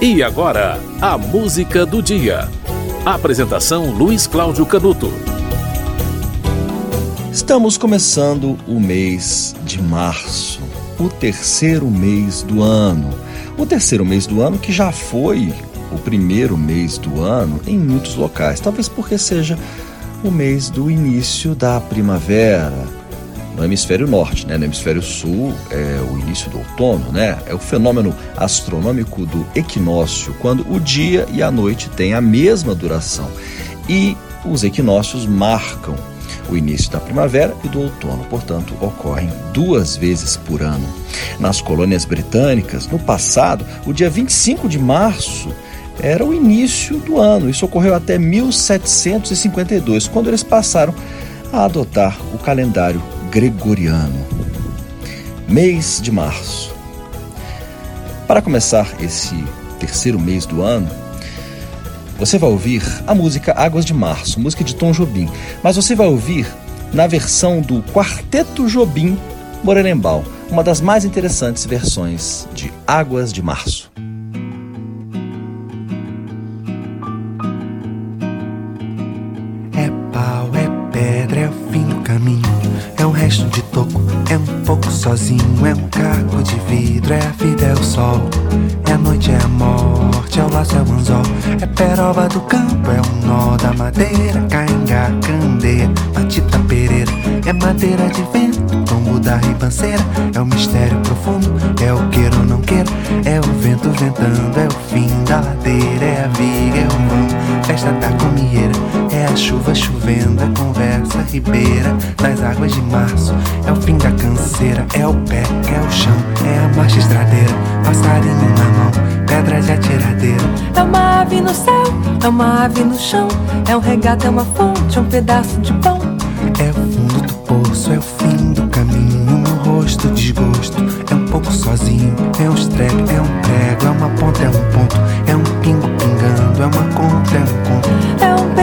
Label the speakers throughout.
Speaker 1: E agora, a música do dia. Apresentação Luiz Cláudio Canuto.
Speaker 2: Estamos começando o mês de março, o terceiro mês do ano. O terceiro mês do ano que já foi o primeiro mês do ano em muitos locais, talvez porque seja o mês do início da primavera. No hemisfério norte, né? no hemisfério sul é o início do outono, né? É o fenômeno astronômico do equinócio, quando o dia e a noite têm a mesma duração. E os equinócios marcam o início da primavera e do outono, portanto, ocorrem duas vezes por ano. Nas colônias britânicas, no passado, o dia 25 de março era o início do ano. Isso ocorreu até 1752, quando eles passaram a adotar o calendário gregoriano. Mês de março. Para começar esse terceiro mês do ano, você vai ouvir a música Águas de Março, música de Tom Jobim, mas você vai ouvir na versão do Quarteto Jobim Morenembal, uma das mais interessantes versões de Águas de Março.
Speaker 3: Resto de toco. É um pouco sozinho, é um caco de vidro. É a vida, é o sol. É a noite, é a morte, é o laço, é o anzol. É peroba do campo, é um nó da madeira. Cainga, candeia, matita pereira. É madeira de vento, tombo da ribanceira. É o mistério profundo, é o queiro ou não queiro. É o vento ventando, é o fim da ladeira. É a viga, é o vão, festa da comieira. É a chuva chovendo, a conversa ribeira. Nas águas de março, é o fim da canseira. É o pé, é o chão, é a marcha estradeira. Passarinho na mão, pedra de atiradeira.
Speaker 4: É uma ave no céu, é uma ave no chão. É um regato, é uma fonte, é um pedaço de pão.
Speaker 3: É o fundo do poço, é o fim do caminho. No rosto, desgosto. É um pouco sozinho, é um estrepe, é um prego, é uma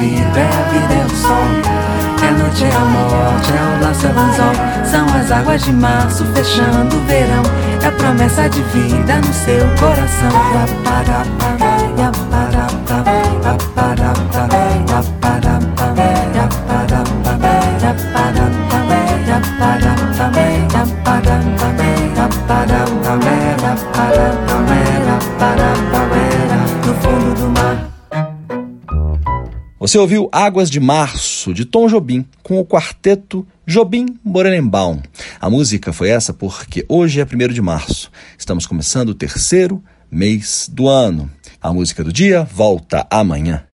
Speaker 4: Vidro, é a vida, é o sol. É noite, é a morte, é o laço, é o anzol. São as águas de março fechando o verão. É a promessa de vida no seu coração. Yaparapá,
Speaker 2: Você ouviu Águas de Março, de Tom Jobim, com o quarteto Jobim Morenbaum. A música foi essa porque hoje é 1 de março. Estamos começando o terceiro mês do ano. A música do dia volta amanhã.